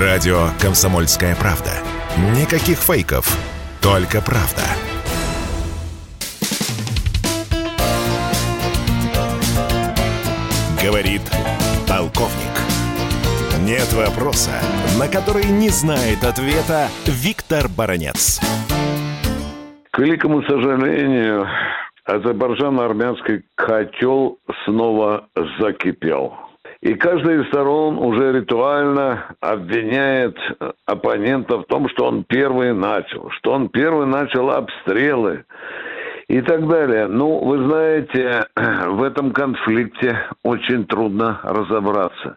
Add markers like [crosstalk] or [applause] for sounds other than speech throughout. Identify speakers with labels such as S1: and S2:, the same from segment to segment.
S1: Радио «Комсомольская правда». Никаких фейков, только правда. Говорит полковник. Нет вопроса, на который не знает ответа Виктор Баранец.
S2: К великому сожалению, Азербайджано-армянский котел снова закипел. И каждая из сторон уже ритуально обвиняет оппонента в том, что он первый начал, что он первый начал обстрелы и так далее. Ну, вы знаете, [clears throat] в этом конфликте очень трудно разобраться.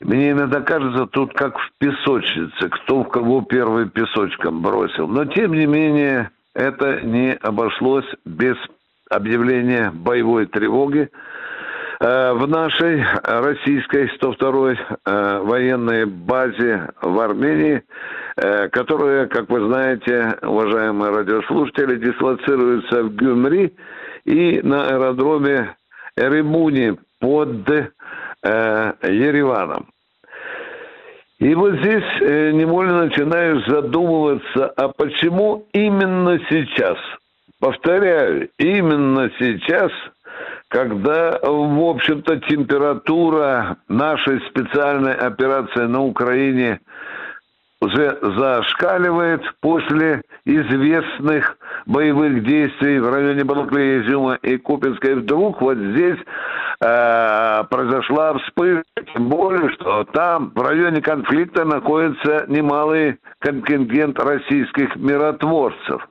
S2: Мне иногда кажется, тут как в песочнице, кто в кого первый песочком бросил. Но, тем не менее, это не обошлось без объявления боевой тревоги в нашей российской 102-й э, военной базе в Армении, э, которая, как вы знаете, уважаемые радиослушатели, дислоцируется в Гюмри и на аэродроме Эребуни под Ереваном. И вот здесь невольно начинаешь задумываться, а почему именно сейчас, повторяю, именно сейчас – когда, в общем-то, температура нашей специальной операции на Украине уже зашкаливает после известных боевых действий в районе Балаклея, Изюма и Купинской. Вдруг вот здесь э, произошла вспышка, тем более, что там в районе конфликта находится немалый контингент российских миротворцев.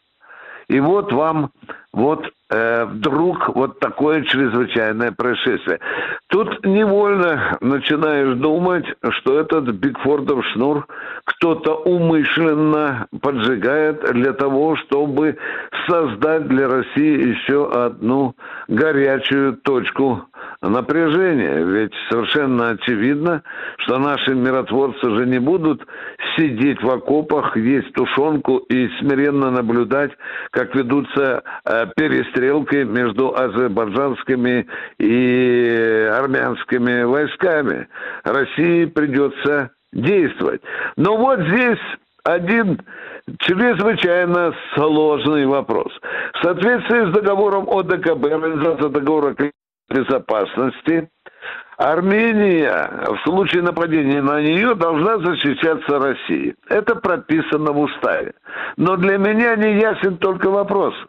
S2: И вот вам вот э, вдруг вот такое чрезвычайное происшествие. Тут невольно начинаешь думать, что этот Бигфордов шнур кто-то умышленно поджигает для того, чтобы создать для России еще одну горячую точку напряжения. Ведь совершенно очевидно, что наши миротворцы же не будут сидеть в окопах, есть тушенку и смиренно наблюдать, как ведутся э, перестрелки между азербайджанскими и армянскими войсками. России придется действовать. Но вот здесь один чрезвычайно сложный вопрос. В соответствии с договором ОДКБ, Организация договора безопасности, Армения в случае нападения на нее должна защищаться Россией. Это прописано в уставе. Но для меня не ясен только вопрос –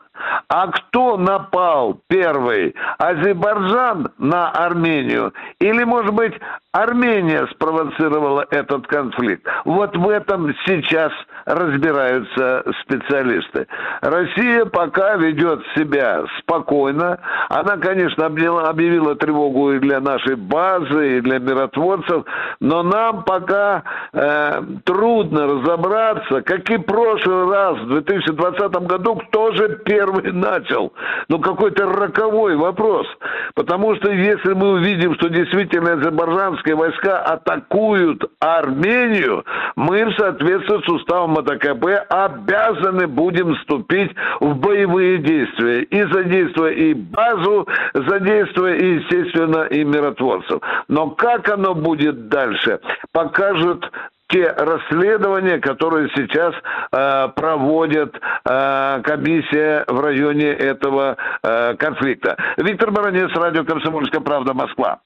S2: а кто напал первый? Азербайджан на Армению? Или, может быть, Армения спровоцировала этот конфликт? Вот в этом сейчас разбираются специалисты. Россия пока ведет себя спокойно. Она, конечно, объявила, тревогу и для нашей базы, и для миротворцев, но нам пока э, трудно разобраться, как и в прошлый раз, в 2020 году, кто же первый начал. Ну, какой-то роковой вопрос. Потому что если мы увидим, что действительно азербайджанские войска атакуют Армению, мы в соответствии с уставом АТКБ обязаны будем вступить в боевые действия. И задействуя и базу, задействуя, и, естественно, и миротворцев. Но как оно будет дальше, покажет те расследования, которые сейчас э, проводит э, комиссия в районе этого э, конфликта. Виктор Баранец, радио «Комсомольская правда», Москва.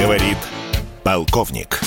S1: Говорит полковник.